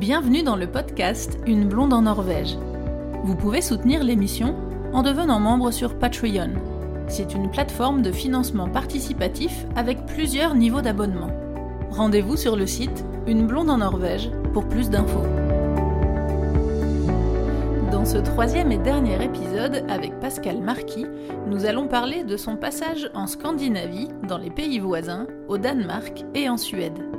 Bienvenue dans le podcast Une blonde en Norvège. Vous pouvez soutenir l'émission en devenant membre sur Patreon. C'est une plateforme de financement participatif avec plusieurs niveaux d'abonnement. Rendez-vous sur le site Une blonde en Norvège pour plus d'infos. Dans ce troisième et dernier épisode avec Pascal Marquis, nous allons parler de son passage en Scandinavie, dans les pays voisins, au Danemark et en Suède.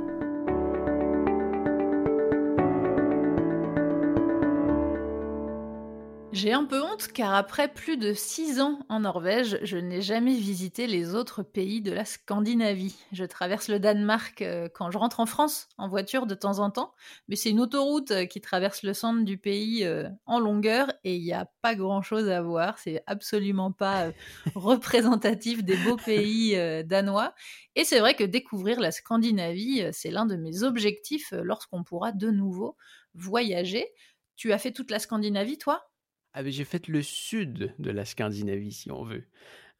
J'ai un peu honte car après plus de six ans en Norvège, je n'ai jamais visité les autres pays de la Scandinavie. Je traverse le Danemark euh, quand je rentre en France en voiture de temps en temps, mais c'est une autoroute euh, qui traverse le centre du pays euh, en longueur et il n'y a pas grand-chose à voir. C'est absolument pas représentatif des beaux pays danois. Et c'est vrai que découvrir la Scandinavie, c'est l'un de mes objectifs lorsqu'on pourra de nouveau voyager. Tu as fait toute la Scandinavie, toi? J'ai fait le sud de la Scandinavie, si on veut.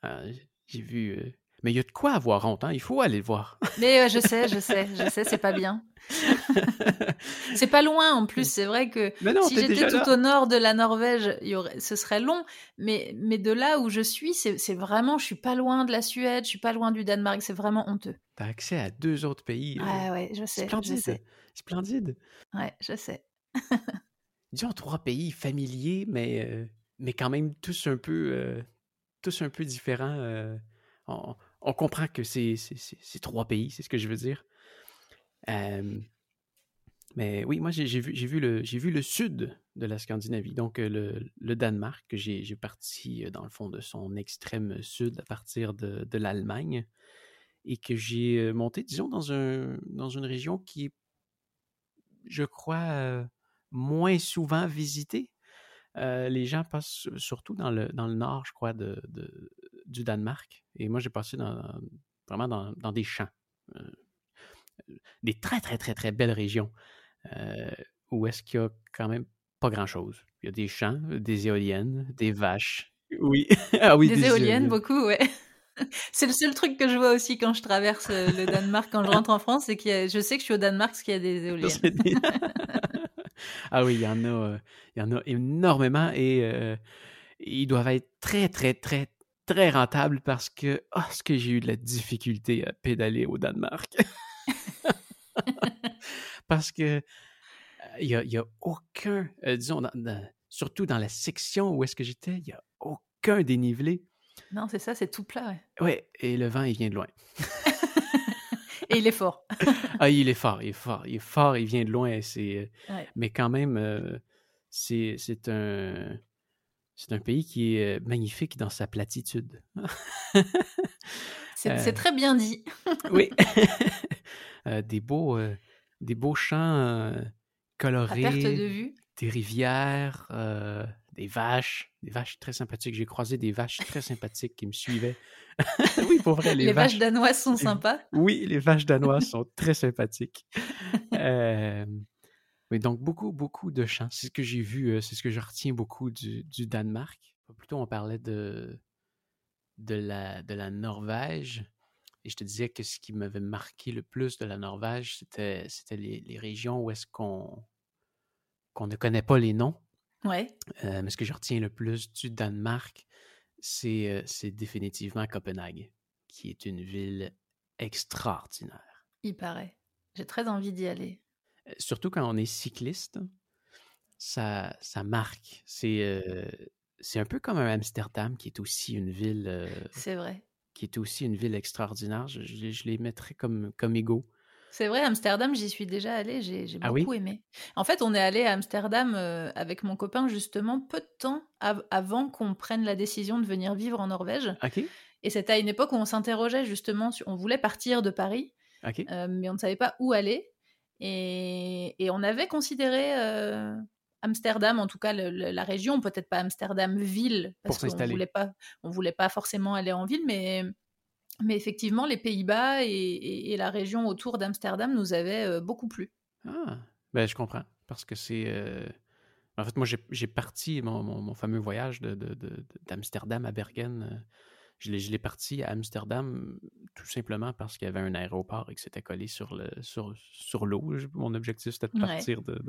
Euh, j'ai vu. Euh, mais il y a de quoi avoir honte, hein? Il faut aller le voir. Mais je sais, je sais, je sais, c'est pas bien. c'est pas loin en plus, c'est vrai que si j'étais tout au nord de la Norvège, y aurait, ce serait long, mais, mais de là où je suis, c'est vraiment, je suis pas loin de la Suède, je suis pas loin du Danemark, c'est vraiment honteux. T'as accès à deux autres pays. Ouais, ouais, je sais. Splendide. Je sais. Splendide. Ouais, je sais disons, trois pays familiers, mais, euh, mais quand même tous un peu, euh, tous un peu différents. Euh, on, comprend que c'est trois pays, c'est ce que je veux dire. mais oui, moi, j'ai vu, vu, le, vu le sud de la Scandinavie, donc le, le Danemark, que j'ai parti dans le fond de son extrême sud à partir de, de l'Allemagne et que j'ai monté, disons, dans, un, dans une région qui est, je crois, moins souvent visité. Euh, les gens passent surtout dans le, dans le nord, je crois, de, du Danemark. Et moi, j'ai passé dans, vraiment dans, des champs. Euh, des très, très, très, très belles régions euh, où est-ce qu'il y a quand même pas grand-chose. Il y a des champs, des éoliennes, des vaches. Oui. ah oui des, éoliennes, beaucoup, ouais. C'est le seul truc que je vois aussi quand je traverse le Danemark, quand je rentre en France, c'est que je sais que je suis au Danemark parce qu'il y a des éoliennes. Ah oui, il y en a, euh, il y en a énormément et euh, ils doivent être très, très, très, très rentables parce que, oh, ce que j'ai eu de la difficulté à pédaler au Danemark. parce que euh, il n'y a, aucun, disons, surtout dans la section où est-ce que j'étais, il n'y a aucun dénivelé. Non, c'est ça, c'est tout plat. Oui, et le vent, il vient de loin. Et il est fort. ah, il est fort, il est fort, il est fort, il vient de loin. C'est, Mais quand même, euh, c'est, c'est un. C'est un pays qui est euh, magnifique dans sa platitude. c'est, euh, très bien dit. oui. des, beaux, des beaux champs colorés. À perte de vue. Des rivières, des vaches, des vaches très sympathiques. J'ai croisé des vaches très sympathiques qui me suivaient. oui, pour vrai, les, vaches... danoises sont sympas. Oui, les vaches danoises sont très sympathiques. Euh... Oui, donc beaucoup, beaucoup de chants. C'est ce que j'ai vu, euh, c'est ce que je retiens beaucoup du, Danemark. Plutôt, on parlait de, de, la, de la Norvège. Et je te disais que ce qui m'avait marqué le plus de la Norvège, c'était, c'était les, régions où est-ce qu'on, qu'on ne connaît pas les noms. Ouais. Euh, mais ce que je retiens le plus du Danemark, c'est, c'est définitivement Copenhague, qui est une ville extraordinaire. Il paraît. J'ai très envie d'y aller. Surtout quand on est cycliste, ça, ça marque. C'est, c'est un peu comme un Amsterdam, qui est aussi une ville. c'est vrai. Qui est aussi une ville extraordinaire. Je, je les mettrais comme, comme égaux. C'est vrai, Amsterdam, j'y suis déjà allée, j'ai ah beaucoup aimé. En fait, on est allé à Amsterdam euh, avec mon copain justement peu de temps avant qu'on prenne la décision de venir vivre en Norvège. Et c'était à une époque où on s'interrogeait justement, on voulait partir de Paris, euh, mais on ne savait pas où aller. Et, on avait considéré euh, Amsterdam, en tout cas la région, peut-être pas Amsterdam ville, parce qu'on voulait pas, on voulait pas forcément aller en ville, mais mais effectivement, les Pays-Bas et, la région autour d'Amsterdam nous avaient euh, beaucoup plu. Ah, ben je comprends. Parce que c'est. Euh, en fait, moi, j'ai parti mon, fameux voyage d'Amsterdam de, à Bergen. Euh, Je l'ai parti à Amsterdam tout simplement parce qu'il y avait un aéroport et que c'était collé sur le sur, sur l'eau. Mon objectif, c'était de partir de,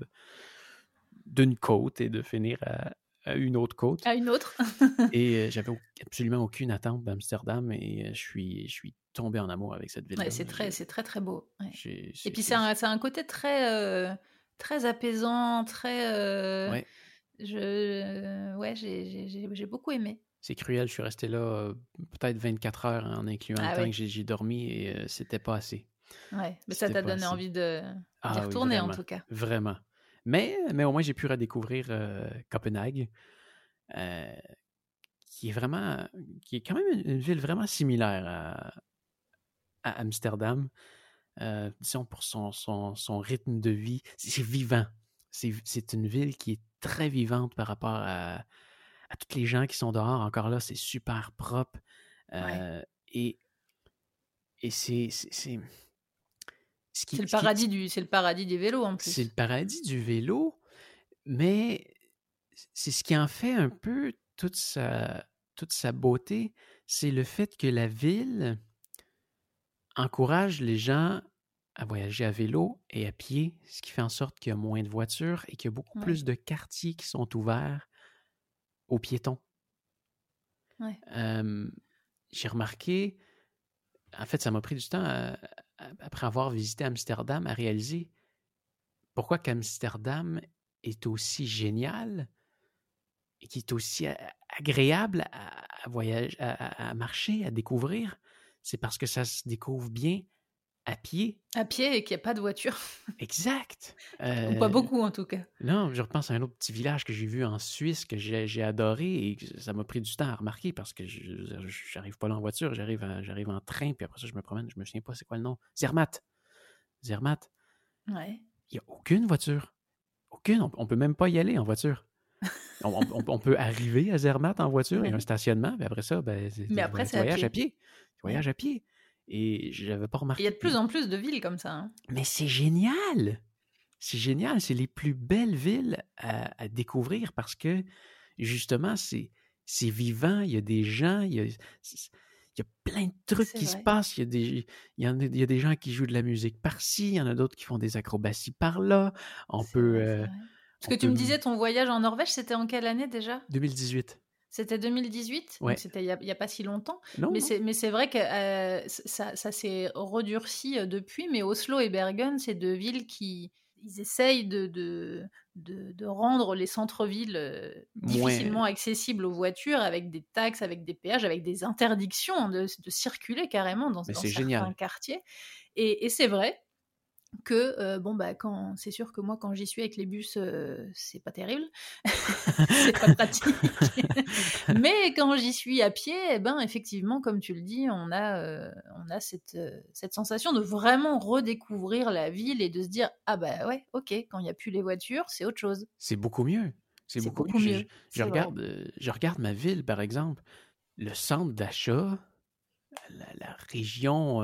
d'une côte et de finir à, une autre côte. À une autre. et euh, j'avais absolument aucune attente d'Amsterdam et euh, je suis, je suis tombé en amour avec cette ville. Ouais, c'est très, c'est très très beau. et puis c'est un, un, côté très, euh, très apaisant, très. Ouais. Je, ouais, j'ai beaucoup aimé. C'est cruel, je suis resté là peut-être 24 heures en incluant le ah temps que j'ai dormi et c'était pas assez. Ouais, mais ça t'a donné envie de ah retourner en tout cas. Vraiment. Mais, mais au moins, j'ai pu redécouvrir Copenhague, qui est vraiment, qui est quand même une, ville vraiment similaire à, à Amsterdam. disons pour son, son, son, rythme de vie. C'est vivant. C'est une ville qui est très vivante par rapport à, à tous les gens qui sont dehors. Encore là, c'est super propre. Et, et c'est c'est le paradis du, c'est le paradis des vélos en plus. C'est le paradis du vélo, mais c'est ce qui en fait un peu toute sa, toute sa beauté, c'est le fait que la ville encourage les gens à voyager à vélo et à pied, ce qui fait en sorte qu'il y a moins de voitures et qu'il y a beaucoup plus de quartiers qui sont ouverts aux piétons. J'ai remarqué, en fait, ça m'a pris du temps à, après avoir visité Amsterdam, à réaliser pourquoi qu'Amsterdam est aussi génial et qui est aussi agréable à, voyager, à, marcher, à découvrir. C'est parce que ça se découvre bien à pied. À pied et qu'il n'y a pas de voiture. exact. Euh, pas beaucoup en tout cas. Non, je repense à un autre petit village que j'ai vu en Suisse que j'ai adoré et ça m'a pris du temps à remarquer parce que je n'arrive pas là en voiture, j'arrive j'arrive en train puis après ça je me promène, je me souviens pas c'est quoi le nom. Zermatt. Zermatt. Ouais. Il n'y a aucune voiture. Aucune. On, ne peut même pas y aller en voiture. on, peut arriver à Zermatt en voiture, il y a un stationnement, mais après ça, ben, tu voyages à pied. Tu voyages à pied. Et je n'avais pas remarqué. Il y a de plus en plus de villes comme ça. Hein. Mais c'est génial! C'est génial. C'est les plus belles villes à, découvrir parce que, justement, c'est vivant. Il y a des gens, il y a, il y a plein de trucs qui se passent. Il y, a des, il, y a, il y a des gens qui jouent de la musique par-ci, il y en a d'autres qui font des acrobaties par-là. On peut. Euh, parce que tu me disais, ton voyage en Norvège, c'était en quelle année déjà? 2018. C'était 2018, donc c'était il n'y a, pas si longtemps. mais c'est vrai que euh, ça, s'est redurci euh, depuis, mais Oslo et Bergen, c'est deux villes qui ils essayent de, de, de, rendre les centres-villes euh, difficilement accessibles aux voitures avec des taxes, avec des péages, avec des interdictions de, circuler carrément dans, dans certains quartiers. Et, et c'est vrai, que euh, bon bah quand c'est sûr que moi quand j'y suis avec les bus euh, c'est pas terrible. C'est pas pratique. Mais quand j'y suis à pied eh ben effectivement comme tu le dis on a euh, on a cette cette sensation de vraiment redécouvrir la ville et de se dire ah bah ouais ok quand il n'y a plus les voitures c'est autre chose. C'est beaucoup mieux. C'est beaucoup, mieux, Je, regarde je regarde ma ville par exemple. Le centre d'achat la, la, région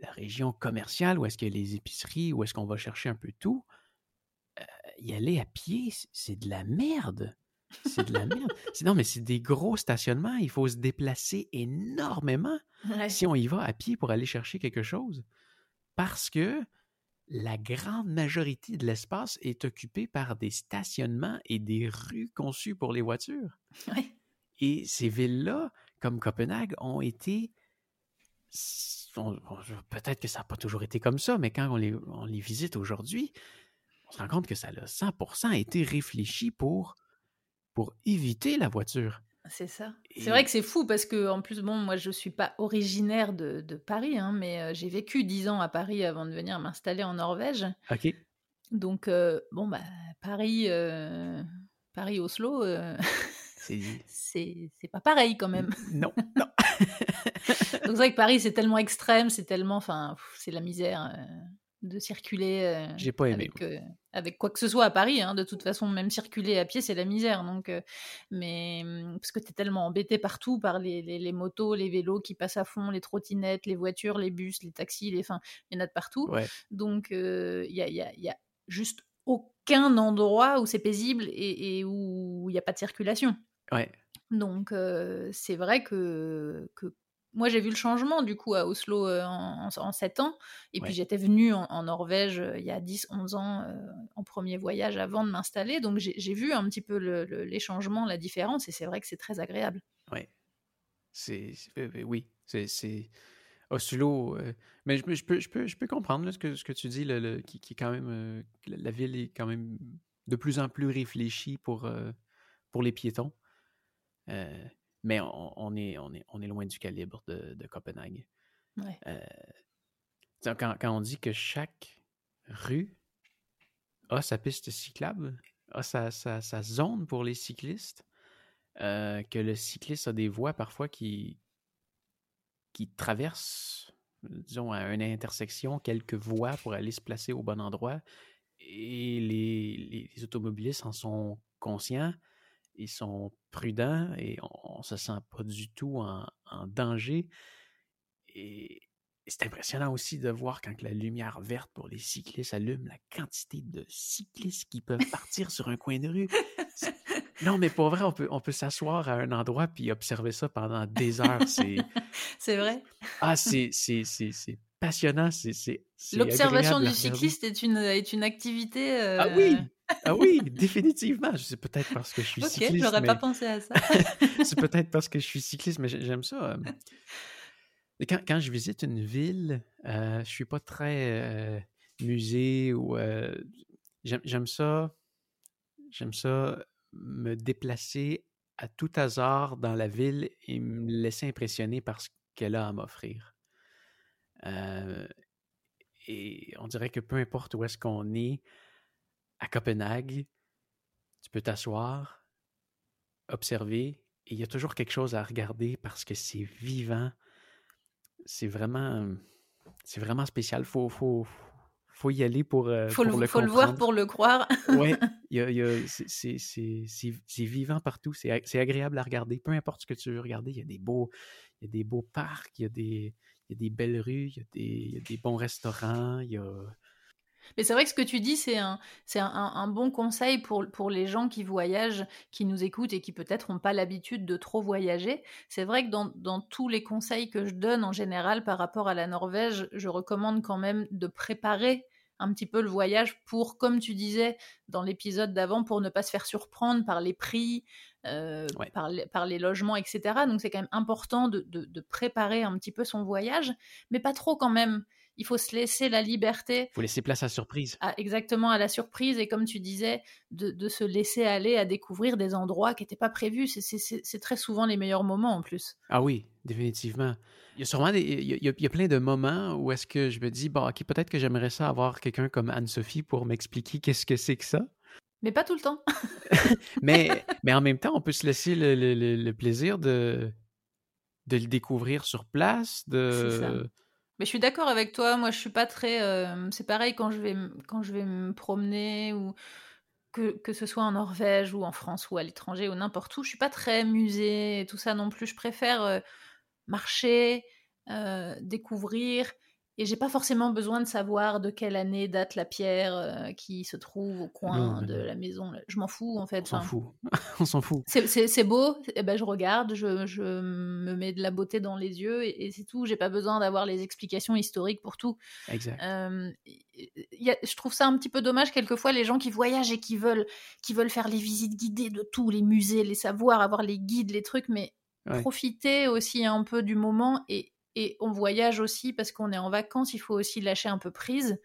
la région commerciale, où est-ce qu'il y a les épiceries, où est-ce qu'on va chercher un peu tout, euh, y aller à pied, c'est de la merde. C'est de la merde. non, mais c'est des gros stationnements. Il faut se déplacer énormément si on y va à pied pour aller chercher quelque chose. Parce que la grande majorité de l'espace est occupé par des stationnements et des rues conçues pour les voitures. Et ces villes-là, comme Copenhague, ont été peut-être que ça n'a pas toujours été comme ça, mais quand on les, on les visite aujourd'hui, on se rend compte que ça a 100% été réfléchi pour, pour éviter la voiture. C'est ça. C'est vrai que c'est fou parce que, en plus, bon, moi, je ne suis pas originaire de, de Paris, hein, mais euh, j'ai vécu 10 ans à Paris avant de venir m'installer en Norvège. OK. Donc, euh, bon, bah, Paris, euh, Paris-Oslo, c'est pas pareil quand même. Non, non. Donc c'est vrai que Paris, c'est tellement extrême, c'est tellement, enfin, c'est la misère euh, de circuler. Euh, J'ai pas aimé. Avec, euh, avec, quoi que ce soit à Paris, hein, de toute façon, même circuler à pied, c'est la misère. Donc, mais hum, parce que tu es tellement embêté partout par les, les, motos, les vélos qui passent à fond, les trottinettes, les voitures, les bus, les taxis, les, enfin, il y en a de partout. Donc il y a, y, a, y a juste aucun endroit où c'est paisible et, et où il n'y a pas de circulation. Ouais. Donc c'est vrai que, que moi j'ai vu le changement du coup à Oslo en, en, 7 ans. Et puis j'étais venue en, Norvège il y a 10-11 ans en premier voyage avant de m'installer. Donc j'ai vu un petit peu les changements, la différence. Et c'est vrai que c'est très agréable. Ouais. C'est, oui, c'est Oslo. mais je, je, peux, je, peux, je peux comprendre ce, que, ce que tu dis, le, qui, qui, est quand même. la ville est quand même de plus en plus réfléchie pour, pour les piétons. Euh, mais on, est, on, est, on est loin du calibre de, Copenhague. Euh, quand, on dit que chaque rue a sa piste cyclable, a sa, sa, zone pour les cyclistes, euh, que le cycliste a des voies parfois qui, qui traversent, disons, à une intersection, quelques voies pour aller se placer au bon endroit, et les, les automobilistes en sont conscients ils sont prudents et on, ne se sent pas du tout en, danger. Et, c'est impressionnant aussi de voir quand la lumière verte pour les cyclistes allume, la quantité de cyclistes qui peuvent partir sur un coin de rue. Non, mais pour vrai, on peut, on peut s'asseoir à un endroit puis observer ça pendant des heures. C'est, vrai. Ah, c'est, passionnant. L'observation du cycliste est une, est une activité. Ah oui! Euh, ah oui, définitivement. C'est peut-être parce que je suis cycliste. Ok, j'aurais pas pensé à ça. c'est peut-être parce que je suis cycliste, mais j'aime ça. Quand, quand, je visite une ville, euh, je suis pas très euh, musée ou euh, j'aime ça. J'aime ça me déplacer à tout hasard dans la ville et me laisser impressionner par ce qu'elle a à m'offrir. et on dirait que peu importe où est-ce qu'on est, à Copenhague, tu peux t'asseoir, observer, et il y a toujours quelque chose à regarder parce que c'est vivant. C'est vraiment, c'est vraiment spécial. Faut, faut, faut y aller pour, euh, faut le, le faut le voir pour le croire. oui, c'est vivant partout. C'est agréable à regarder. Peu importe ce que tu veux regarder, il y a des beaux, il y a des beaux parcs, il y a des, il y a des belles rues, il y a des, il y a des bons restaurants, il y a mais c'est vrai que ce que tu dis, c'est un, c'est un, bon conseil pour, pour les gens qui voyagent, qui nous écoutent et qui peut-être n'ont pas l'habitude de trop voyager. C'est vrai que dans, dans, tous les conseils que je donne en général par rapport à la Norvège, je recommande quand même de préparer un petit peu le voyage pour, comme tu disais dans l'épisode d'avant, pour ne pas se faire surprendre par les prix, euh, par, les, par, les, logements, etc. Donc c'est quand même important de, de, de, préparer un petit peu son voyage, mais pas trop quand même il faut se laisser la liberté. Il faut laisser place à la surprise. exactement, à la surprise. Et comme tu disais, de, se laisser aller à découvrir des endroits qui n'étaient pas prévus. C'est très souvent les meilleurs moments en plus. Ah oui, définitivement. Il y a sûrement des, il, y a, plein de moments où est-ce que je me dis, bon, ok, peut-être que j'aimerais ça avoir quelqu'un comme Anne-Sophie pour m'expliquer qu'est-ce que c'est que ça. Mais pas tout le temps. mais, mais en même temps, on peut se laisser le, plaisir de, de le découvrir sur place, de, mais je suis d'accord avec toi. Moi, je suis pas très. Euh, c'est pareil quand je vais me promener ou que, que ce soit en Norvège ou en France ou à l'étranger ou n'importe où. Je suis pas très musée et tout ça non plus. Je préfère euh, marcher, euh, découvrir et j'ai pas forcément besoin de savoir de quelle année date la pierre euh, qui se trouve au coin de la maison. Je m'en fous en fait. On s'en fout. On s'en fout. C'est beau, et eh ben, je regarde, je, je, me mets de la beauté dans les yeux et, c'est tout. J'ai pas besoin d'avoir les explications historiques pour tout. Exact. Euh, y a, je trouve ça un petit peu dommage quelquefois les gens qui voyagent et qui veulent, qui veulent faire les visites guidées de tous les musées, les savoirs, avoir les guides, les trucs, mais profiter aussi un peu du moment et et on voyage aussi parce qu'on est en vacances, il faut aussi lâcher un peu prise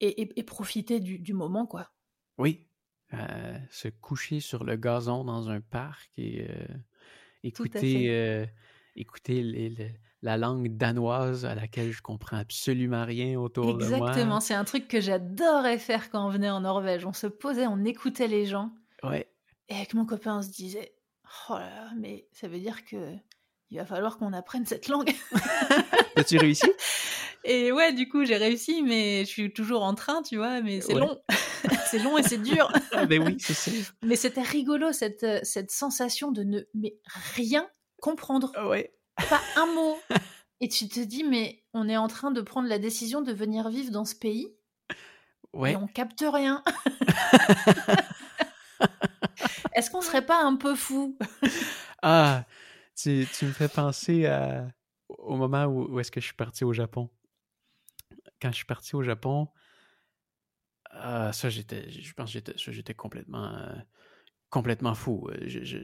et, profiter du, moment, quoi. Oui, euh, se coucher sur le gazon dans un parc et euh, écouter, euh, écouter la langue danoise à laquelle je comprends absolument rien autour de moi. Exactement, c'est un truc que j'adorais faire quand on venait en Norvège. On se posait, on écoutait les gens. Ouais. Et avec mon copain, on se disait, oh là là, mais ça veut dire que il va falloir qu'on apprenne cette langue. As-tu réussi? Et ouais, du coup, j'ai réussi, mais je suis toujours en train, tu vois, mais c'est long. c'est long et c'est dur. ah ben oui, c'est Mais c'était rigolo, cette, euh, cette sensation de ne mais rien comprendre. Ouais. Pas un mot. Et tu te dis, mais on est en train de prendre la décision de venir vivre dans ce pays. Ouais. Et on capte rien. Est-ce qu'on serait pas un peu fou Ah, tu, tu, me fais penser à, au moment où, où est-ce que je suis parti au Japon? Quand je suis parti au Japon, ah, ça, j'étais, je pense que j'étais, complètement, euh, complètement fou. Euh, je,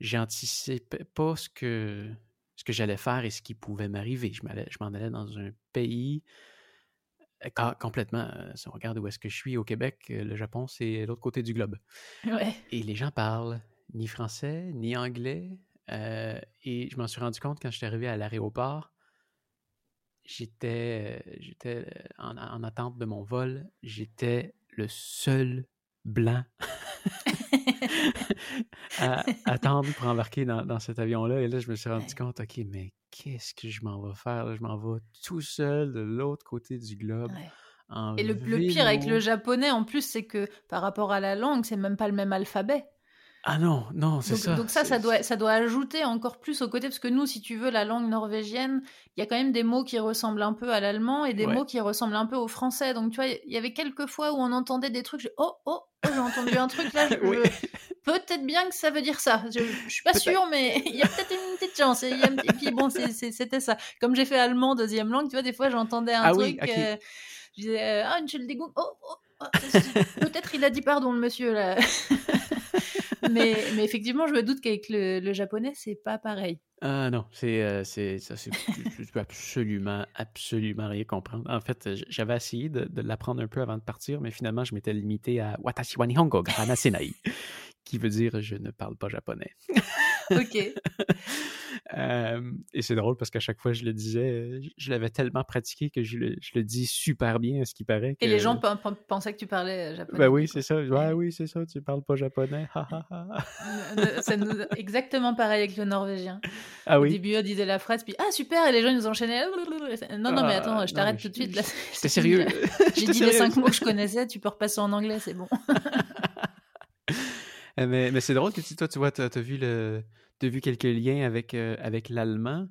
j'anticipais pas ce que, ce que j'allais faire et ce qui pouvait m'arriver. Je, je m'en allais dans un pays euh, complètement. Si on regarde où est-ce que je suis au Québec, le Japon, c'est l'autre côté du globe. Et les gens parlent ni français, ni anglais. Et je m'en suis rendu compte quand je suis arrivé à l'aéroport j'étais, j'étais en, attente de mon vol. J'étais le seul blanc à attendre pour embarquer dans, cet avion-là. Et là, je me suis rendu compte, OK, mais qu'est-ce que je m'en vais faire? Je m'en vais tout seul de l'autre côté du globe. Et le, le, pire avec le japonais, en plus, c'est que par rapport à la langue, c'est même pas le même alphabet. Ah non, non, c'est ça. Donc ça, ça doit, ça doit ajouter encore plus au côté, parce que nous, si tu veux, la langue norvégienne, il y a quand même des mots qui ressemblent un peu à l'allemand et des mots qui ressemblent un peu au français. Donc tu vois, il y avait quelques fois où on entendait des trucs, oh, oh, oh, j'ai entendu un truc là, peut-être bien que ça veut dire ça. Je, je suis pas sûre, mais il y a peut-être une petite chance. Et, puis bon, c'était ça. Comme j'ai fait allemand deuxième langue, tu vois, des fois j'entendais un ah truc, euh, je disais, euh, ah, une oh, oh, oh peut-être il a dit pardon, le monsieur là. Mais, effectivement, je me doute qu'avec le, japonais, c'est pas pareil. Ah non, c'est euh, ça, peux absolument, absolument rien comprendre. En fait, j'avais essayé de, l'apprendre un peu avant de partir, mais finalement, je m'étais limité à Watashi wa Nihongo Senai, qui veut dire je ne parle pas japonais. Ok. et c'est drôle parce qu'à chaque fois je le disais, je l'avais tellement pratiqué que je le, je le, dis super bien, à ce qui paraît. Et les gens pensaient que tu parlais japonais. Ben oui, c'est ça. Ouais, oui, c'est ça, tu parles pas japonais. c'est exactement pareil avec le norvégien. Ah oui? Au début, on disait la phrase, puis ah super, et les gens ils nous enchaînaient. Non, non, mais attends, je t'arrête tout de suite. C'est sérieux? J'ai dit les cinq mots que je connaissais, tu peux repasser en anglais, c'est bon. Eh, mais, mais c'est drôle que tu, toi, tu vois, tu as, vu le, vu quelques liens avec, euh, avec l'allemand.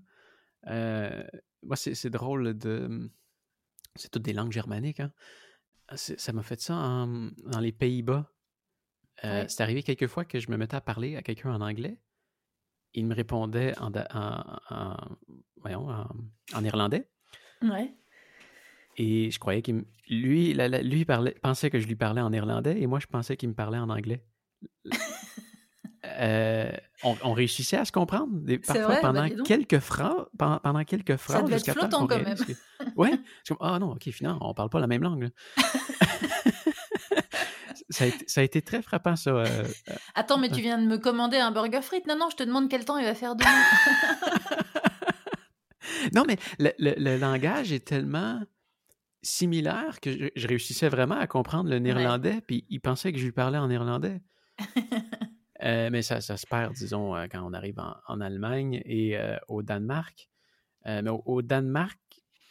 Euh, moi, c'est drôle de. C'est toutes des langues germaniques. Hein. Ça m'a fait ça dans les Pays-Bas. Euh, c'est arrivé quelques fois que je me mettais à parler à quelqu'un en anglais. Il me répondait en, en, voyons, en, irlandais. Ouais. Et je croyais qu'il lui, lui parlait, pensait que je lui parlais en irlandais et moi je pensais qu'il me parlait en anglais. Euh, on, réussissait à se comprendre des, parfois pendant, quelques phrases, pendant, quelques phrases. Ça devait être flottant quand même. ouais. ah non, ok, finalement, on parle pas la même langue. ça, a été, très frappant, ça. Euh, euh, Attends, mais tu viens de me commander un burger frites. Non, non, je te demande quel temps il va faire demain. non, mais le, langage est tellement similaire que je, réussissais vraiment à comprendre le néerlandais, puis il pensait que je lui parlais en néerlandais. Euh, mais ça, ça, se perd, disons, euh, quand on arrive en, Allemagne et euh, au Danemark. mais au, Danemark,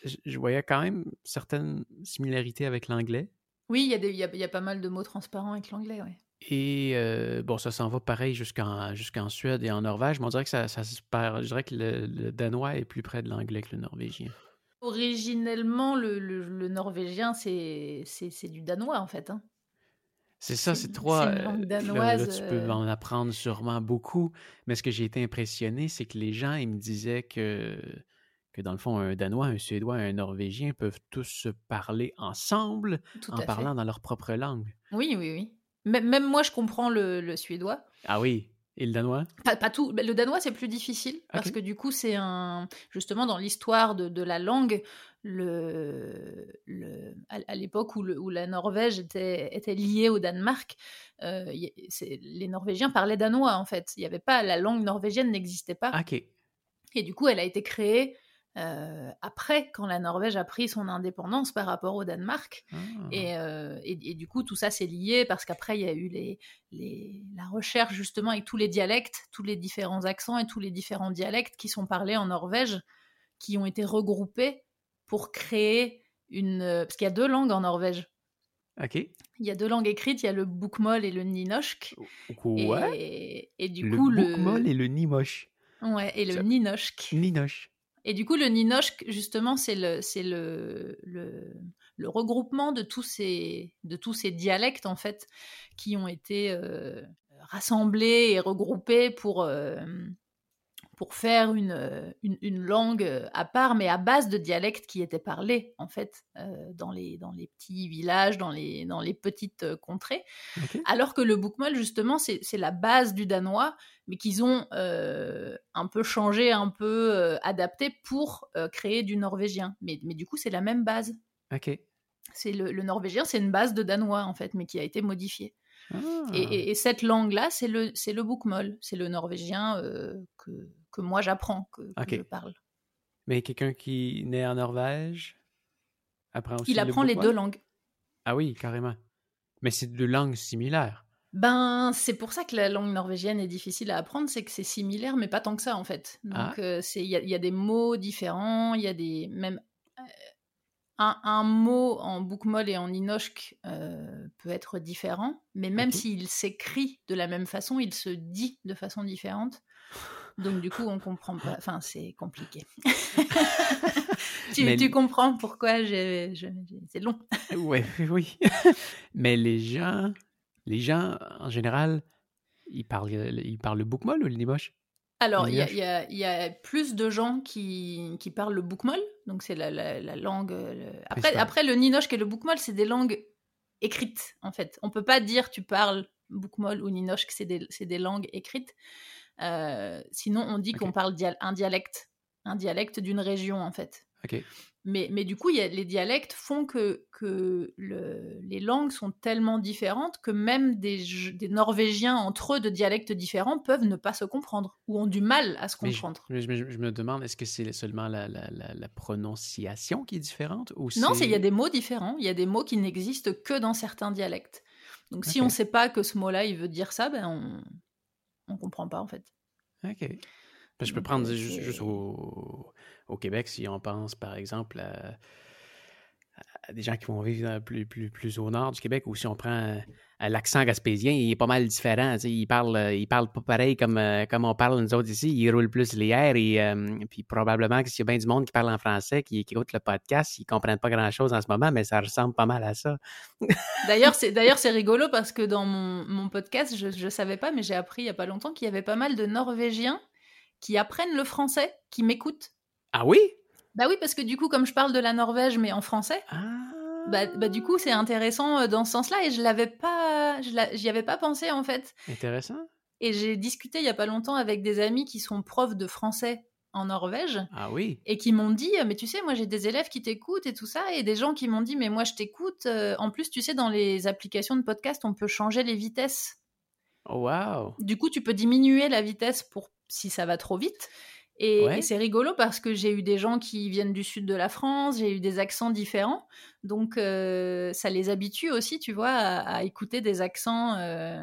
je, voyais quand même certaines similarités avec l'anglais. Oui, il y, y, a pas mal de mots transparents avec l'anglais, oui. Et bon, ça s'en va pareil jusqu'en Suède et en Norvège, mais on dirait que ça, ça se perd. Je dirais que le, danois est plus près de l'anglais que le norvégien. Originellement, le, le norvégien, c'est du danois, en fait. Hein. C'est ça, c'est trois. Euh, là, tu peux euh. en apprendre sûrement beaucoup. Mais ce que j'ai été impressionné, c'est que les gens, ils me disaient que, que dans le fond, un Danois, un Suédois, un Norvégien peuvent tous se parler ensemble en parlant dans leur propre langue. Oui, oui, oui. Même moi, je comprends le, suédois. Ah oui. Et le danois? Pas, pas, tout. Le danois, c'est plus difficile parce que du coup, c'est un. Justement, dans l'histoire de, de, la langue, le, le, à, l'époque où, où, la Norvège était, était liée au Danemark, euh, les Norvégiens parlaient danois en fait. Il y avait pas la langue norvégienne n'existait pas. Ah, Et du coup, elle a été créée euh, après, quand la Norvège a pris son indépendance par rapport au Danemark. Ah. Euh, et, et, du coup, tout ça s'est lié parce qu'après, il y a eu les, les, la recherche justement avec tous les dialectes, tous les différents accents et tous les différents dialectes qui sont parlés en Norvège, qui ont été regroupés pour créer une... Euh, parce qu'il y a deux langues en Norvège. Ok. Il y a deux langues écrites, il y a le boukmol et le ninoshk. Ouais. Et, du coup, le... boukmol et le nimosh. Ouais, et le ninoshk. Ninosh. Et du coup, le ninoshk, justement, c'est le, c'est le, le, le, regroupement de tous, ces, de tous ces dialectes, en fait, qui ont été euh, rassemblés et regroupés pour pour faire une, une, langue à part, mais à base de dialectes qui étaient parlés, en fait, dans, les, dans les petits villages, dans les, dans les petites contrées. Alors que le bookmol, justement, c'est la base du danois, mais qu'ils ont un peu changé, un peu adapté pour créer du norvégien. Mais, mais du coup, c'est la même base. Ok. C'est le, le norvégien, c'est une base de danois, en fait, mais qui a été modifiée. Et, ah. cette langue-là, c'est le, le bookmol, c'est le norvégien que, que moi j'apprends, que, je parle. Mais quelqu'un qui naît en Norvège apprend aussi Il apprend les deux langues. Ah oui, carrément. Mais c'est deux langues similaires. Ben, c'est pour ça que la langue norvégienne est difficile à apprendre, c'est que c'est similaire, mais pas tant que ça en fait. Donc, ah. euh, il y, y, a des mots différents, il y a des même euh, un, un, mot en bookmol et en inoshk euh, peut être différent, mais même s'il s'écrit de la même façon, il se dit de façon différente. Donc du coup, on comprend pas. Enfin, c'est compliqué. tu, tu, comprends pourquoi c'est long. ouais, oui. Mais les gens, les gens en général, ils parlent, ils parlent le bookmol ou le nimoche alors, il y, y, a plus de gens qui, qui parlent le bookmol, donc c'est la, la, langue. Après, après, le ninoche et le bookmol, c'est des langues écrites, en fait. On peut pas dire tu parles bookmol ou ninoche, c'est des, des langues écrites. Euh, sinon, on dit qu'on parle un dialecte, un dialecte d'une région en fait. Mais, mais, du coup, y a, les dialectes font que, que le, les langues sont tellement différentes que même des, des, Norvégiens entre eux de dialectes différents peuvent ne pas se comprendre ou ont du mal à se comprendre. Je, je, me demande, est-ce que c'est seulement la, la, la, prononciation qui est différente ou Non, il y a des mots différents. Il y a des mots qui n'existent que dans certains dialectes. Donc si on ne sait pas que ce mot-là, il veut dire ça, ben on, on comprend pas en fait. OK. Ben, je peux prendre euh, juste, au, au, Québec, si on pense par exemple à, des gens qui vont vivre plus, plus, plus au nord du Québec, ou si on prend euh, l'accent gaspésien, il est pas mal différent. Il parle, euh, il parle pas pareil comme, euh, comme on parle nous autres ici. Il roule plus les airs et puis probablement que s'il y a bien du monde qui parle en français, qui, écoute le podcast, ils comprennent pas grand-chose en ce moment, mais ça ressemble pas mal à ça. d'ailleurs, c'est d'ailleurs c'est rigolo parce que dans mon, mon podcast, je ne savais pas, mais j'ai appris il y a pas longtemps qu'il y avait pas mal de Norvégiens qui apprennent le français, qui m'écoutent. Ah oui? Bah oui, parce que du coup, comme je parle de la Norvège, mais en français. Ah bah, bah, du coup, c'est intéressant euh, dans ce sens-là et je l'avais pas, j'y avais pas pensé en fait. Intéressant. Et j'ai discuté il y a pas longtemps avec des amis qui sont profs de français en Norvège. Ah oui. Et qui m'ont dit, mais tu sais, moi j'ai des élèves qui t'écoutent et tout ça, et des gens qui m'ont dit, mais moi je t'écoute. Euh, en plus, tu sais, dans les applications de podcast, on peut changer les vitesses. Oh wow. Du coup, tu peux diminuer la vitesse pour si ça va trop vite. Et, c'est rigolo parce que j'ai eu des gens qui viennent du sud de la France, j'ai eu des accents différents. Donc, euh, ça les habitue aussi, tu vois, à, écouter des accents, euh,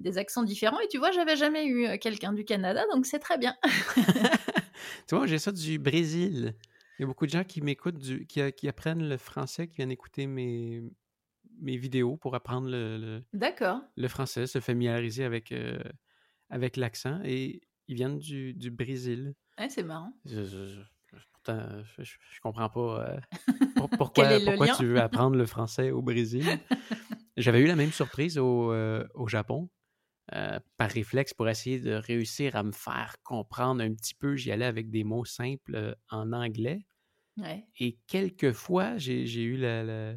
des accents différents. Et tu vois, j'avais jamais eu euh, quelqu'un du Canada, donc c'est très bien. tu vois, j'ai ça du Brésil. Il y a beaucoup de gens qui m'écoutent, qui, qui, apprennent le français, qui viennent écouter mes, mes vidéos pour apprendre le, le, le français, se familiariser avec, avec l'accent. Et ils viennent du, du Brésil c'est marrant. Je, pourtant, je, comprends pas euh, pourquoi, pourquoi tu veux apprendre le français au Brésil? J'avais eu la même surprise au, euh, au Japon. Euh, par réflexe pour essayer de réussir à me faire comprendre un petit peu. J'y allais avec des mots simples en anglais. Et quelquefois, j'ai eu la, la,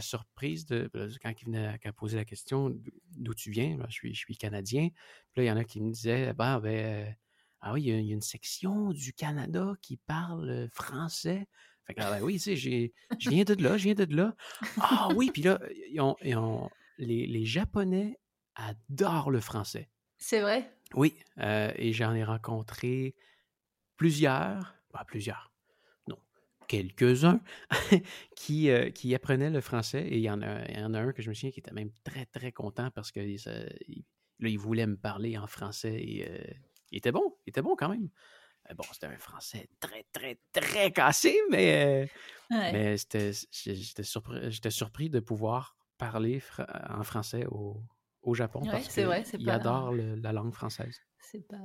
surprise de quand il venait à poser la question d'où tu viens, ben, je, suis, je suis canadien. Puis là, il y en a qui me disaient bah, ben, ah oui, il y, a, une section du Canada qui parle français. Fait que, ben oui, tu sais, je viens de là, je viens de là. Ah oui, puis là, les, les, Japonais adorent le français. C'est vrai? Oui, et j'en ai rencontré plusieurs, pas plusieurs, quelques-uns qui, qui apprenaient le français. Et il y, en a, y en a un que je me souviens qui était même très, très content parce que là, il voulait me parler en français et il était bon, il était bon quand même. Euh, bon, c'était un français très, très, très cassé, mais, mais j'étais surpris, surpris de pouvoir parler en français au, au Japon parce qu'il adore la langue française. C'est pas,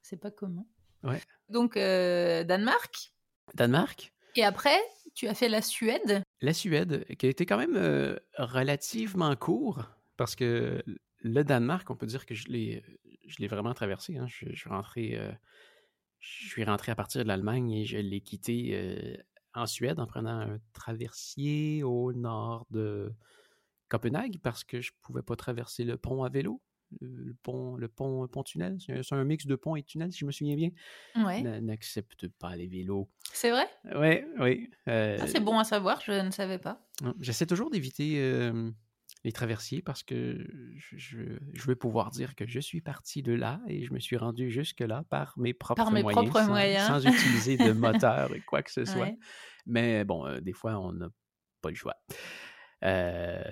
c'est pas commun. Ouais. Donc, euh, Danemark? Danemark? Et après, tu as fait la Suède. La Suède, qui a été quand même euh, relativement court, parce que le Danemark, on peut dire que je l'ai, vraiment traversé. Hein. Je, suis rentré, je suis rentré à partir de l'Allemagne et je l'ai quitté en Suède en prenant un traversier au nord de Copenhague parce que je pouvais pas traverser le pont à vélo. Le pont, le pont, pont tunnel, c'est un mix de pont et tunnel, si je me souviens bien. Ouais. N'accepte pas les vélos. C'est vrai? Oui, oui. Ah, c'est bon à savoir, je ne savais pas. J'essaie toujours d'éviter les traversiers parce que je, veux pouvoir dire que je suis parti de là et je me suis rendu jusque-là par mes propres par mes moyens, propres sans, moyens. sans utiliser de moteur et quoi que ce soit. Mais bon, euh, des fois, on n'a pas le choix. Euh,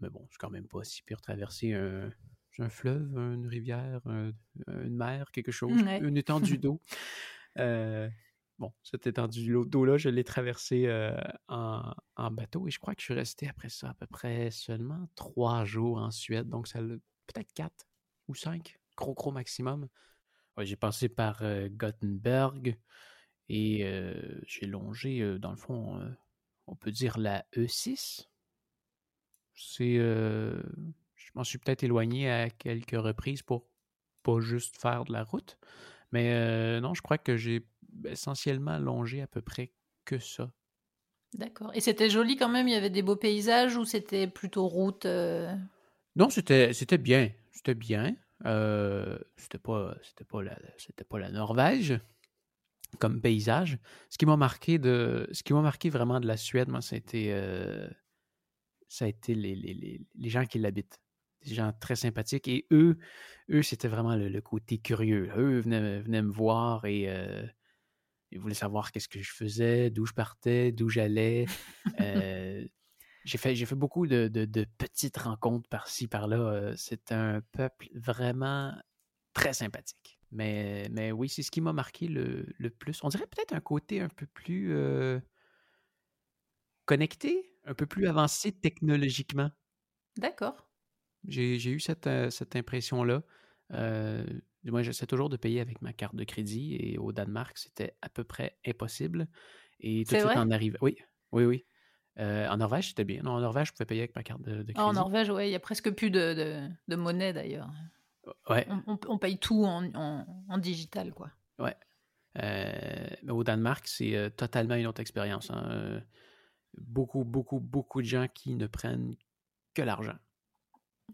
mais bon, c'est quand même pas si pire traverser un, un fleuve, une rivière, une mer, quelque chose, une étendue d'eau. Euh, bon, cette étendue d'eau-là, je l'ai traversée euh, en, bateau et je crois que je suis resté après ça à peu près seulement trois jours en Suède. Donc, ça peut-être quatre ou cinq, gros, gros maximum. j'ai passé par euh, Gothenburg et euh, j'ai longé, dans le fond, on peut dire la E6. C'est. Je m'en suis peut-être éloigné à quelques reprises pour pas juste faire de la route. Mais non, je crois que j'ai essentiellement longé à peu près que ça. D'accord. Et c'était joli quand même Il y avait des beaux paysages ou c'était plutôt route euh? Non, c'était, c'était bien. C'était bien. Euh, c'était pas pas la c'était pas la Norvège comme paysage. Ce qui m'a marqué de ce qui m'a marqué vraiment de la Suède, moi, ça a été, euh, ça a été les, les, les, gens qui l'habitent. Des gens très sympathiques. Et eux, eux, c'était vraiment le, côté curieux. Eux venaient, venaient me voir et ils voulaient savoir qu'est-ce que je faisais, d'où je partais, d'où j'allais. Euh, j'ai fait, fait beaucoup de, petites rencontres par-ci, par-là. Euh, c'est un peuple vraiment très sympathique. Mais, mais oui, c'est ce qui m'a marqué le, plus. On dirait peut-être un côté un peu plus euh, connecté, un peu plus avancé technologiquement. D'accord. J'ai, eu cette, cette impression-là. Moi, j'essaie toujours de payer avec ma carte de crédit et au Danemark, c'était à peu près impossible. Et tout de suite, en arrive. Oui, oui, oui. Euh, en Norvège, c'était bien. Non, en Norvège, je pouvais payer avec ma carte de, crédit. en Norvège, oui, il n'y a presque plus de, de, monnaie d'ailleurs. Ouais. On, paye tout en, en, digital, quoi. Ouais. Euh, mais au Danemark, c'est euh, totalement une autre expérience. Hein. beaucoup, beaucoup, beaucoup de gens qui ne prennent que l'argent.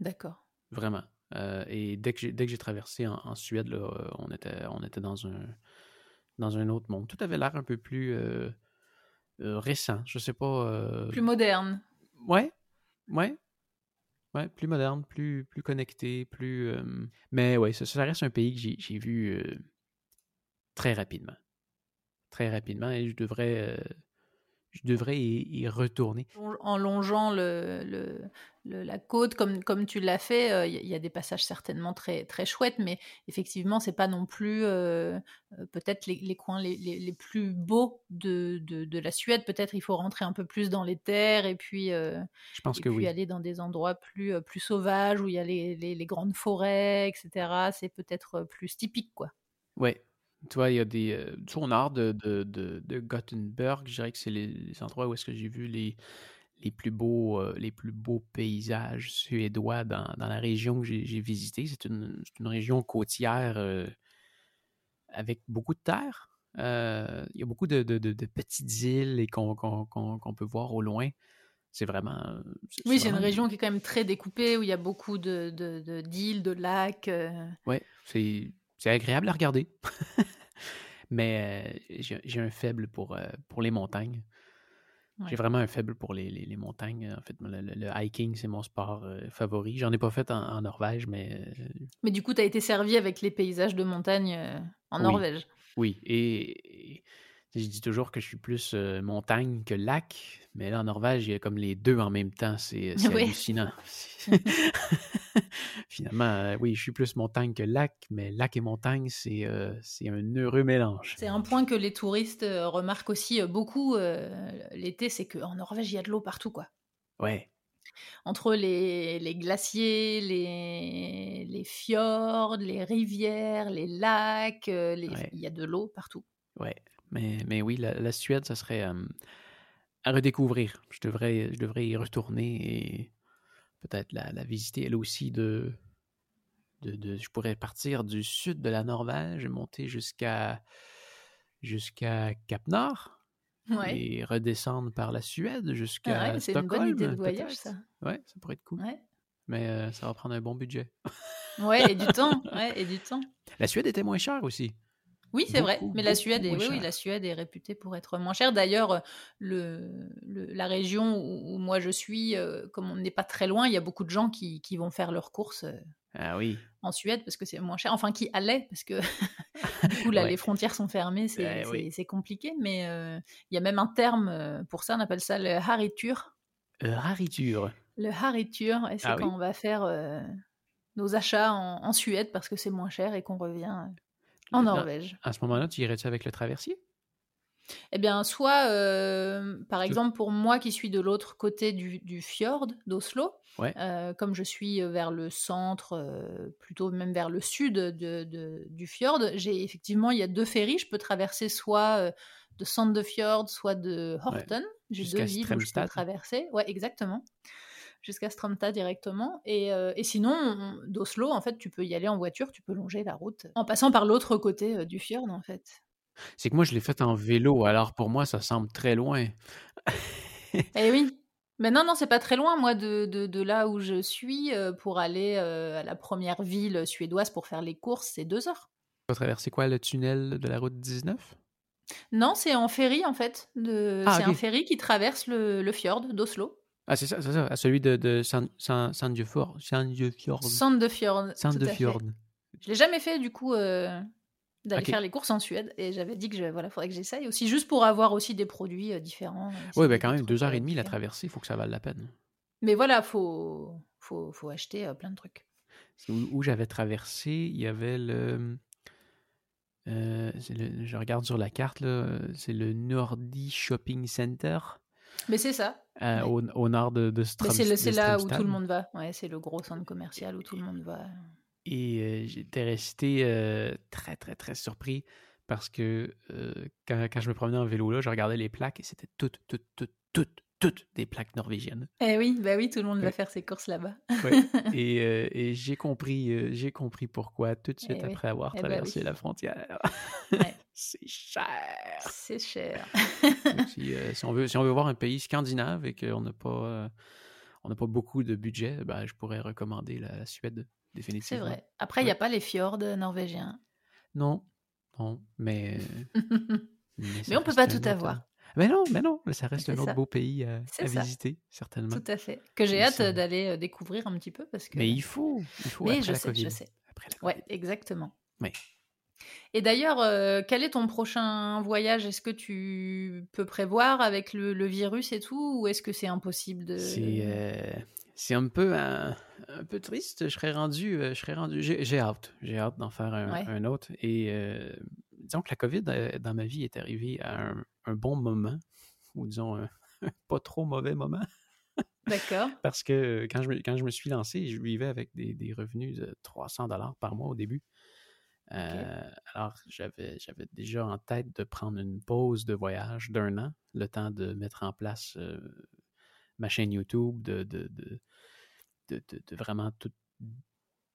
D'accord. Vraiment. Euh, et dès que j'ai traversé en, Suède, là, euh, on, était, on était dans un, dans un autre monde. Tout avait l'air un peu plus euh, récent, je sais pas. Plus moderne. Ouais, ouais. Ouais, plus moderne, plus, plus connecté, plus. Mais ouais, ça, ça, reste un pays que j'ai vu très rapidement. Très rapidement et je devrais je devrais y, retourner. En longeant le, la côte comme, comme tu l'as fait, euh, il y, a des passages certainement très, très chouettes, mais effectivement, c'est pas non plus euh, euh, peut-être les, coins les, les, plus beaux de, de, la Suède. Peut-être il faut rentrer un peu plus dans les terres et puis, Je pense que puis aller dans des endroits plus, plus sauvages où il y a les, les grandes forêts, etc. C'est peut-être plus typique, quoi. Ouais, tu vois, il y a des. Euh, au nord de, de, de, Gothenburg, je dirais que c'est les, endroits où est-ce que j'ai vu les, les, plus beaux, euh, les plus beaux paysages suédois dans, dans la région que j'ai visitée. C'est une, une, région côtière euh, avec beaucoup de terre. il y a beaucoup de, de petites îles et qu'on peut voir au loin. C'est vraiment. Oui, c'est une région qui est quand même très découpée, où il y a beaucoup de d'îles, de, lacs. Oui, c'est c'est agréable à regarder. Mais euh, j'ai un faible pour, euh, pour les montagnes. J'ai vraiment un faible pour les, les, montagnes. En fait, le, hiking, c'est mon sport euh, favori. J'en ai pas fait en, Norvège, mais. Mais du coup, tu as été servi avec les paysages de montagne en Norvège. Oui, et, je dis toujours que je suis plus montagne que lac, mais là, en Norvège, il y a comme les deux en même temps. C'est hallucinant. Finalement, euh, oui, je suis plus montagne que lac, mais lac et montagne, c'est euh, un heureux mélange. C'est un point que les touristes euh, remarquent aussi beaucoup l'été, c'est qu'en Norvège, il y a de l'eau partout, quoi. Ouais. Entre les, les glaciers, les, les, fjords, les rivières, les lacs, il y a de l'eau partout. Ouais, mais, mais oui, la, Suède, ça serait à redécouvrir. Je devrais, je devrais y retourner et peut-être la, visiter elle aussi de, de, je pourrais partir du sud de la Norvège et monter jusqu'à jusqu'à Cap Nord et redescendre par la Suède jusqu'à ah C'est une bonne idée de voyage, ça. Ouais, ça pourrait être cool. Mais euh, ça va prendre un bon budget. ouais, et du temps. Ouais, et du temps. La Suède était moins chère aussi. Oui, c'est vrai. Mais la Suède, est, oui, la Suède est réputée pour être moins chère. D'ailleurs, le, la région où, moi je suis, euh, comme on n'est pas très loin, il y a beaucoup de gens qui, qui vont faire leurs courses euh, ah oui. en Suède parce que c'est moins cher. Enfin, qui allaient parce que du coup là, les frontières sont fermées, c'est eh compliqué. Mais euh, il y a même un terme pour ça. On appelle ça le haritur. Le haritur. Le haritur, et c'est ah quand on va faire nos achats en, en Suède parce que c'est moins cher et qu'on revient en Norvège. À ce moment-là, tu irais-tu avec le traversier? Eh bien, soit, euh, par exemple, pour moi qui suis de l'autre côté du, fjord d'Oslo, euh, comme je suis euh, vers le centre, plutôt même vers le sud de, du fjord, j'ai effectivement, il y a deux ferries. Je peux traverser soit de Sandefjord, soit de Horten. j'ai deux villes où je peux traverser. Ouais, exactement jusqu'à Stromstad directement. Et, euh, et sinon, d'Oslo, en fait, tu peux y aller en voiture, tu peux longer la route en passant par l'autre côté euh, du fjord, en fait. C'est que moi, je l'ai fait en vélo, alors pour moi, ça semble très loin. eh oui. Mais non, non, c'est pas très loin, moi, de, de, de là où je suis. Euh, pour aller à la première ville suédoise pour faire les courses, c'est deux heures. Tu vas traverser quoi, le tunnel de la route 19 Non, c'est en ferry, en fait. De... Ah, c'est un ferry qui traverse le, le fjord d'Oslo. Ah, c'est ça, c'est ça, celui de, de Sandefjord. Sandefjord. Sandefjord. Sandefjord. Je l'ai jamais fait, du coup, euh, d'aller faire les courses en Suède. Et j'avais dit que je, voilà, faudrait que j'essaye aussi, juste pour avoir aussi des produits euh, différents. Oui, mais quand même, deux heures et demie la traversée, il faut que ça vaille la peine. Mais voilà, faut, faut, faut acheter euh, plein de trucs. Où, j'avais traversé, il y avait le, Je regarde sur la carte, là, c'est le Nordi Shopping Center. Mais c'est ça. Euh, au, nord de, de C'est là où tout le monde va. Ouais, c'est le gros centre commercial où tout le monde va. Et euh, j'étais resté euh, très, très, très surpris parce que quand, quand, je me promenais en vélo là, je regardais les plaques et c'était toutes, toutes, toutes, toutes, toutes des plaques norvégiennes. Eh oui, bah oui, tout le monde va faire ses courses là-bas. Et, et j'ai compris, j'ai compris pourquoi tout de suite eh après avoir eh bah traversé la frontière. c'est cher. C'est cher. Euh, si, on veut, si on veut voir un pays scandinave et qu'on n'a pas, euh, on n'a pas beaucoup de budget, ben, je pourrais recommander la, Suède, définitivement. C'est vrai. Après, il n'y a pas les fjords norvégiens. Non, non, mais. mais, on ne peut pas tout avoir. Mais non, mais non, ça reste un autre beau pays à, visiter, certainement. Tout à fait. Que j'ai hâte d'aller euh, découvrir un petit peu parce que. Mais il faut, il faut. après je la sais, COVID. je sais. Après la Ouais, exactement. Oui. Et d'ailleurs, euh, quel est ton prochain voyage? Est-ce que tu peux prévoir avec le, virus et tout, ou est-ce que c'est impossible de C'est euh, un peu un, peu triste. Je serais rendu, je serais rendu. J'ai hâte, j'ai hâte d'en faire un, autre. Et disons que la COVID dans ma vie est arrivée à un, bon moment, ou disons un pas trop mauvais moment. D'accord. Parce que quand je, me, quand je me suis lancé, je vivais avec des, des revenus de 300 dollars par mois au début. Euh, alors, j'avais, j'avais déjà en tête de prendre une pause de voyage d'un an, le temps de mettre en place euh, ma chaîne YouTube, de, de, de, de, vraiment tout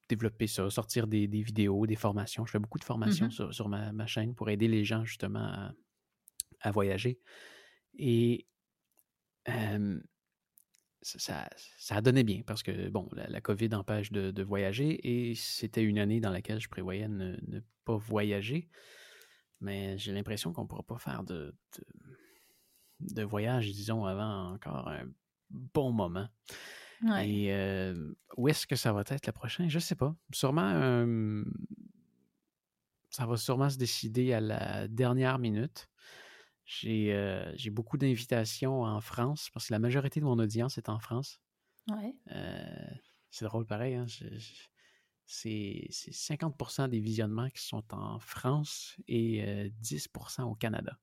développer ça, sortir des, des, vidéos, des formations. Je fais beaucoup de formations mm-hmm. sur, sur ma, ma, chaîne pour aider les gens justement à, à voyager. Et ça, ça, a donné bien parce que, bon, la, COVID empêche de, voyager et c'était une année dans laquelle je prévoyais ne, ne pas voyager. Mais j'ai l'impression qu'on ne pourra pas faire de, de, voyage, disons, avant encore un bon moment. Et euh, où est-ce que ça va être le prochain? Je ne sais pas. Sûrement, ça va sûrement se décider à la dernière minute. Euh, j'ai beaucoup d'invitations en France parce que la majorité de mon audience est en France. Ouais. Euh, c'est drôle pareil. Hein? C'est 50% des visionnements qui sont en France et 10% euh, au Canada.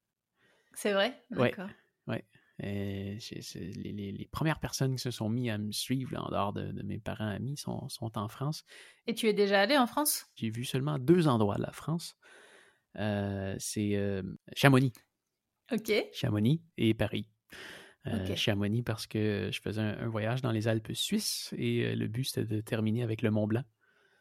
C'est vrai? D'accord. Ouais. Les, les, premières personnes qui se sont mis à me suivre en dehors de, mes parents amis sont, sont, en France. Et tu es déjà allé en France? J'ai vu seulement deux endroits de la France. c'est Chamonix. OK. Chamonix et Paris. Euh, Chamonix parce que je faisais un, voyage dans les Alpes suisses et euh, le but c'était de terminer avec le Mont Blanc.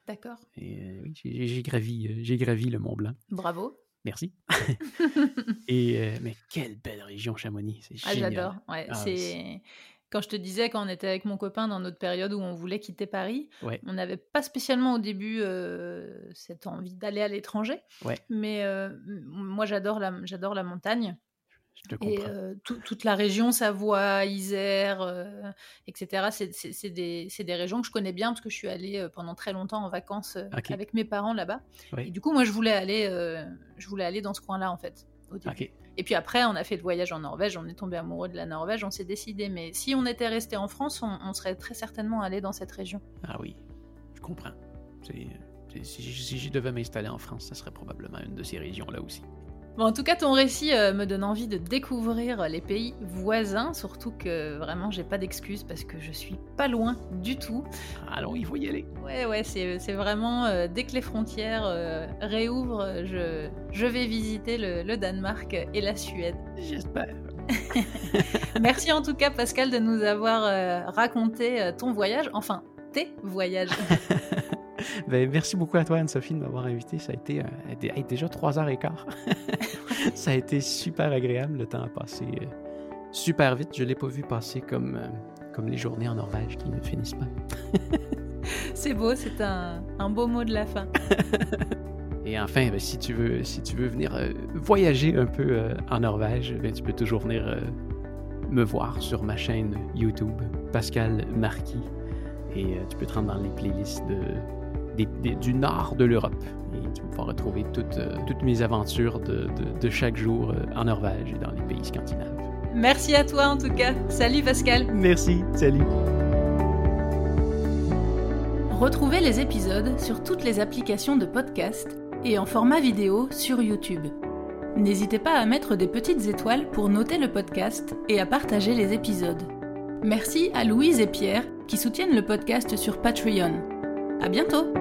D'accord. Et oui, j'ai gravi, j'ai gravi le Mont Blanc. Bravo. Merci. et mais quelle belle région Chamonix, c'est ah, J'adore. Ouais, ah, c'est quand je te disais, quand on était avec mon copain dans notre période où on voulait quitter Paris, on n'avait pas spécialement au début cette envie d'aller à l'étranger. Mais moi, j'adore la, j'adore la montagne. Et toute la région, Savoie, Isère, etc., c'est des, des, régions que je connais bien parce que je suis allée pendant très longtemps en vacances avec mes parents là-bas. Et du coup, moi, je voulais aller, je voulais aller dans ce coin-là, en fait. Et puis après, on a fait le voyage en Norvège, on est tombé amoureux de la Norvège, on s'est décidé. Mais si on était resté en France, on, serait très certainement allé dans cette région. Ah oui, je comprends. si, si je devais m'installer en France, ça serait probablement une de ces régions-là aussi en tout cas, ton récit euh, me donne envie de découvrir les pays voisins, surtout que vraiment, j'ai pas d'excuses parce que je suis pas loin du tout. Allons, il faut y aller. Ouais, ouais, c'est vraiment euh, dès que les frontières euh, réouvrent, je, je, vais visiter le, le Danemark et la Suède. J'espère. Merci en tout cas, Pascal, de nous avoir raconté ton voyage, enfin tes voyages. Ben, merci beaucoup à toi, Anne-Sophie, de m'avoir invité. Ça a été euh, déjà trois heures et quart. ça a été super agréable. Le temps a passé euh, super vite. Je ne l'ai pas vu passer comme, euh, comme les journées en Norvège qui ne finissent pas. c'est beau, c'est un, un, beau mot de la fin. Et enfin, ben, si, tu veux, si tu veux venir voyager un peu en Norvège, ben, tu peux toujours venir me voir sur ma chaîne YouTube, Pascal Marquis. Et tu peux te rendre dans les playlists de du nord de l'Europe. Et tu vas pouvoir retrouver toutes, euh, toutes mes aventures de, de, chaque jour euh, en Norvège et dans les pays scandinaves. Merci à toi en tout cas. Salut Pascal. Merci, salut. Retrouvez les épisodes sur toutes les applications de podcast et en format vidéo sur YouTube. N'hésitez pas à mettre des petites étoiles pour noter le podcast et à partager les épisodes. Merci à Louise et Pierre qui soutiennent le podcast sur Patreon. À bientôt!